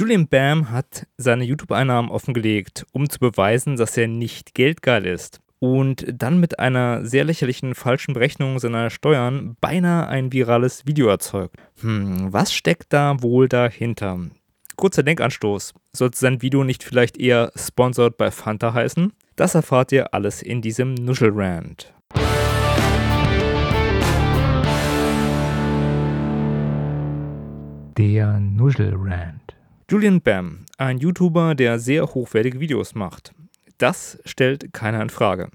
Julian Bam hat seine YouTube-Einnahmen offengelegt, um zu beweisen, dass er nicht geldgeil ist. Und dann mit einer sehr lächerlichen falschen Berechnung seiner Steuern beinahe ein virales Video erzeugt. Hm, was steckt da wohl dahinter? Kurzer Denkanstoß. Sollte sein Video nicht vielleicht eher Sponsored bei Fanta heißen? Das erfahrt ihr alles in diesem Nuschelrand. Der Nuschelrand. Julian Bam, ein YouTuber, der sehr hochwertige Videos macht. Das stellt keiner in Frage.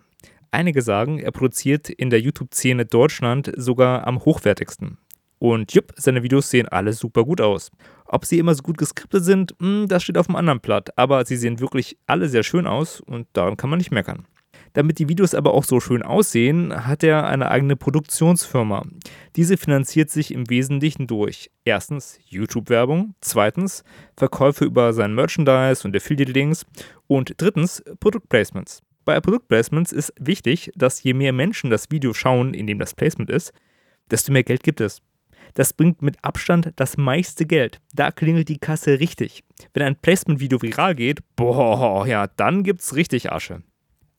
Einige sagen, er produziert in der YouTube-Szene Deutschland sogar am hochwertigsten. Und jupp, seine Videos sehen alle super gut aus. Ob sie immer so gut geskriptet sind, hm, das steht auf dem anderen Blatt, aber sie sehen wirklich alle sehr schön aus und daran kann man nicht meckern. Damit die Videos aber auch so schön aussehen, hat er eine eigene Produktionsfirma. Diese finanziert sich im Wesentlichen durch erstens YouTube-Werbung, zweitens Verkäufe über sein Merchandise und Affiliate-Links und drittens Produktplacements. Bei Produktplacements ist wichtig, dass je mehr Menschen das Video schauen, in dem das Placement ist, desto mehr Geld gibt es. Das bringt mit Abstand das meiste Geld. Da klingelt die Kasse richtig. Wenn ein Placement-Video viral geht, boah, ja, dann gibt's richtig Asche.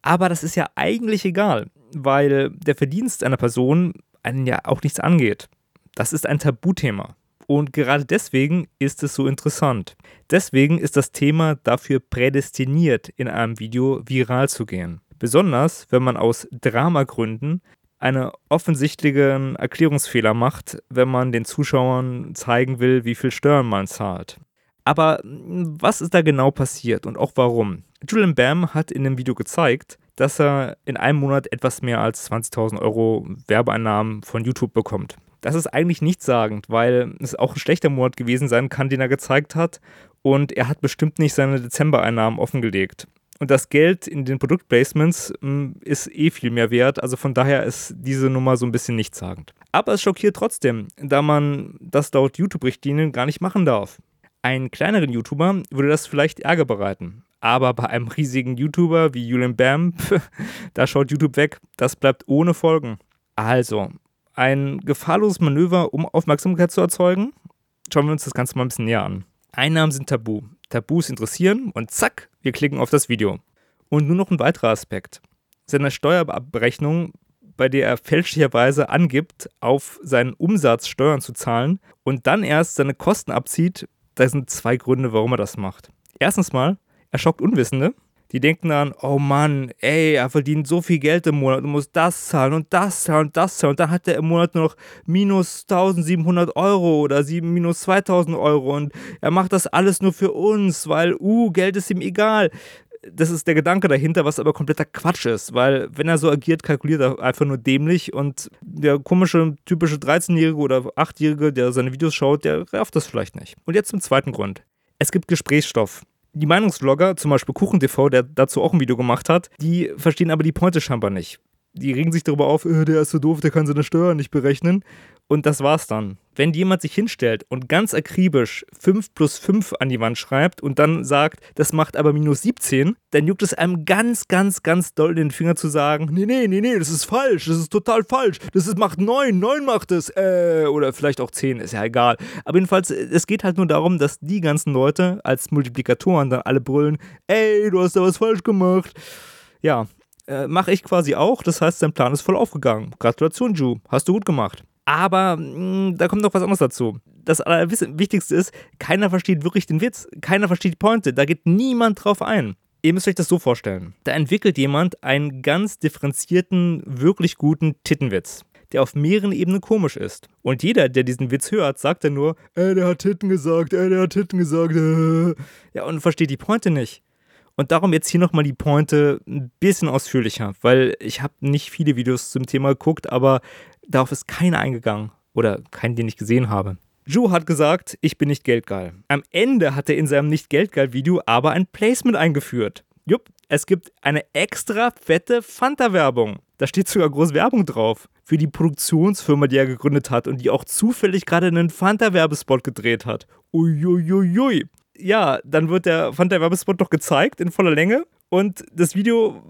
Aber das ist ja eigentlich egal, weil der Verdienst einer Person einen ja auch nichts angeht. Das ist ein Tabuthema. Und gerade deswegen ist es so interessant. Deswegen ist das Thema dafür prädestiniert, in einem Video viral zu gehen. Besonders, wenn man aus Dramagründen einen offensichtlichen Erklärungsfehler macht, wenn man den Zuschauern zeigen will, wie viel Steuern man zahlt. Aber was ist da genau passiert und auch warum? Julian Bam hat in dem Video gezeigt, dass er in einem Monat etwas mehr als 20.000 Euro Werbeeinnahmen von YouTube bekommt. Das ist eigentlich nichtssagend, weil es auch ein schlechter Monat gewesen sein kann, den er gezeigt hat. Und er hat bestimmt nicht seine Dezembereinnahmen offengelegt. Und das Geld in den Produktplacements hm, ist eh viel mehr wert. Also von daher ist diese Nummer so ein bisschen nichtssagend. Aber es schockiert trotzdem, da man das laut YouTube-Richtlinien gar nicht machen darf. Einen kleineren YouTuber würde das vielleicht Ärger bereiten. Aber bei einem riesigen YouTuber wie Julian Bam, da schaut YouTube weg. Das bleibt ohne Folgen. Also, ein gefahrloses Manöver, um Aufmerksamkeit zu erzeugen. Schauen wir uns das Ganze mal ein bisschen näher an. Einnahmen sind tabu. Tabus interessieren und zack, wir klicken auf das Video. Und nur noch ein weiterer Aspekt. Seine Steuerabrechnung, bei der er fälschlicherweise angibt, auf seinen Umsatz Steuern zu zahlen und dann erst seine Kosten abzieht, da sind zwei Gründe, warum er das macht. Erstens mal, er schockt Unwissende. Die denken dann, oh Mann, ey, er verdient so viel Geld im Monat und muss das zahlen und das zahlen und das zahlen. Und dann hat er im Monat nur noch minus 1700 Euro oder minus 2000 Euro und er macht das alles nur für uns, weil, uh, Geld ist ihm egal. Das ist der Gedanke dahinter, was aber kompletter Quatsch ist, weil wenn er so agiert, kalkuliert er einfach nur dämlich und der komische, typische 13-Jährige oder 8-Jährige, der seine Videos schaut, der rafft das vielleicht nicht. Und jetzt zum zweiten Grund. Es gibt Gesprächsstoff die Meinungsvlogger, zum Beispiel KuchenTV, der dazu auch ein Video gemacht hat, die verstehen aber die Pointe scheinbar nicht. Die regen sich darüber auf, äh, der ist so doof, der kann seine Steuern nicht berechnen. Und das war's dann. Wenn jemand sich hinstellt und ganz akribisch 5 plus 5 an die Wand schreibt und dann sagt, das macht aber minus 17, dann juckt es einem ganz, ganz, ganz doll den Finger zu sagen, nee, nee, nee, nee, das ist falsch, das ist total falsch, das ist, macht 9, 9 macht es, äh, oder vielleicht auch 10, ist ja egal. Aber jedenfalls, es geht halt nur darum, dass die ganzen Leute als Multiplikatoren dann alle brüllen, ey, du hast da was falsch gemacht. Ja, äh, mache ich quasi auch, das heißt, dein Plan ist voll aufgegangen. Gratulation, Ju, hast du gut gemacht. Aber mh, mm, da kommt noch was anderes dazu. Das Wichtigste ist, keiner versteht wirklich den Witz. Keiner versteht die Pointe. Da geht niemand drauf ein. Ihr müsst euch das so vorstellen. Da entwickelt jemand einen ganz differenzierten, wirklich guten Tittenwitz der auf mehreren Ebenen komisch ist. Und jeder, der diesen Witz hört, sagt dann nur, ey, der hat Titten gesagt, ey, der hat Titten gesagt. Äh. Ja, und versteht die Pointe nicht. Und darum jetzt hier nochmal die Pointe ein bisschen ausführlicher, weil ich habe nicht viele Videos zum Thema geguckt, aber Darauf ist keiner eingegangen oder keinen, den ich gesehen habe. Ju hat gesagt, ich bin nicht geldgeil. Am Ende hat er in seinem Nicht-Geldgeil-Video aber ein Placement eingeführt. Jupp, es gibt eine extra fette Fanta-Werbung. Da steht sogar groß Werbung drauf. Für die Produktionsfirma, die er gegründet hat und die auch zufällig gerade einen Fanta-Werbespot gedreht hat. Uiuiui. Ja, dann wird der Fanta-Werbespot doch gezeigt in voller Länge. Und das Video,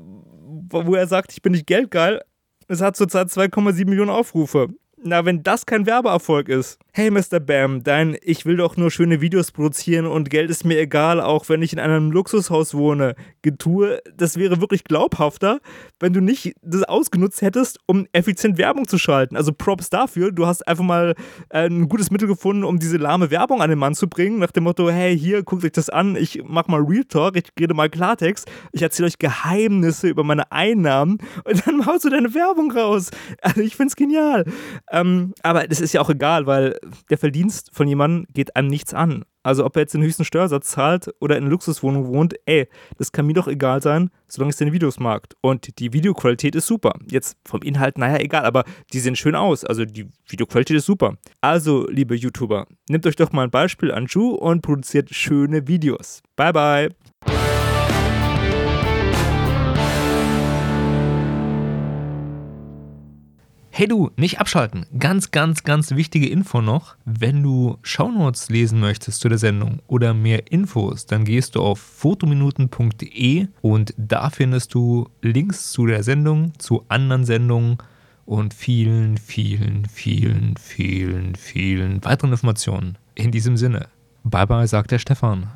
wo er sagt, ich bin nicht geldgeil, es hat zurzeit 2,7 Millionen Aufrufe. Na, wenn das kein Werbeerfolg ist. Hey Mr. Bam, dein Ich will doch nur schöne Videos produzieren und Geld ist mir egal, auch wenn ich in einem Luxushaus wohne, Getue, das wäre wirklich glaubhafter, wenn du nicht das ausgenutzt hättest, um effizient Werbung zu schalten. Also Props dafür, du hast einfach mal äh, ein gutes Mittel gefunden, um diese lahme Werbung an den Mann zu bringen, nach dem Motto, hey, hier, guckt euch das an, ich mach mal Real Talk, ich rede mal Klartext, ich erzähle euch Geheimnisse über meine Einnahmen und dann haust du deine Werbung raus. Also ich find's genial. Ähm, aber das ist ja auch egal, weil der Verdienst von jemandem geht einem nichts an. Also ob er jetzt den höchsten Steuersatz zahlt oder in einer Luxuswohnung wohnt, ey, das kann mir doch egal sein, solange es deine Videos mag. Und die Videoqualität ist super. Jetzt vom Inhalt, naja, egal, aber die sehen schön aus. Also die Videoqualität ist super. Also, liebe YouTuber, nehmt euch doch mal ein Beispiel an Ju und produziert schöne Videos. Bye, bye. Hey du, nicht abschalten. Ganz, ganz, ganz wichtige Info noch. Wenn du Shownotes lesen möchtest zu der Sendung oder mehr Infos, dann gehst du auf fotominuten.de und da findest du Links zu der Sendung, zu anderen Sendungen und vielen, vielen, vielen, vielen, vielen weiteren Informationen. In diesem Sinne. Bye bye, sagt der Stefan.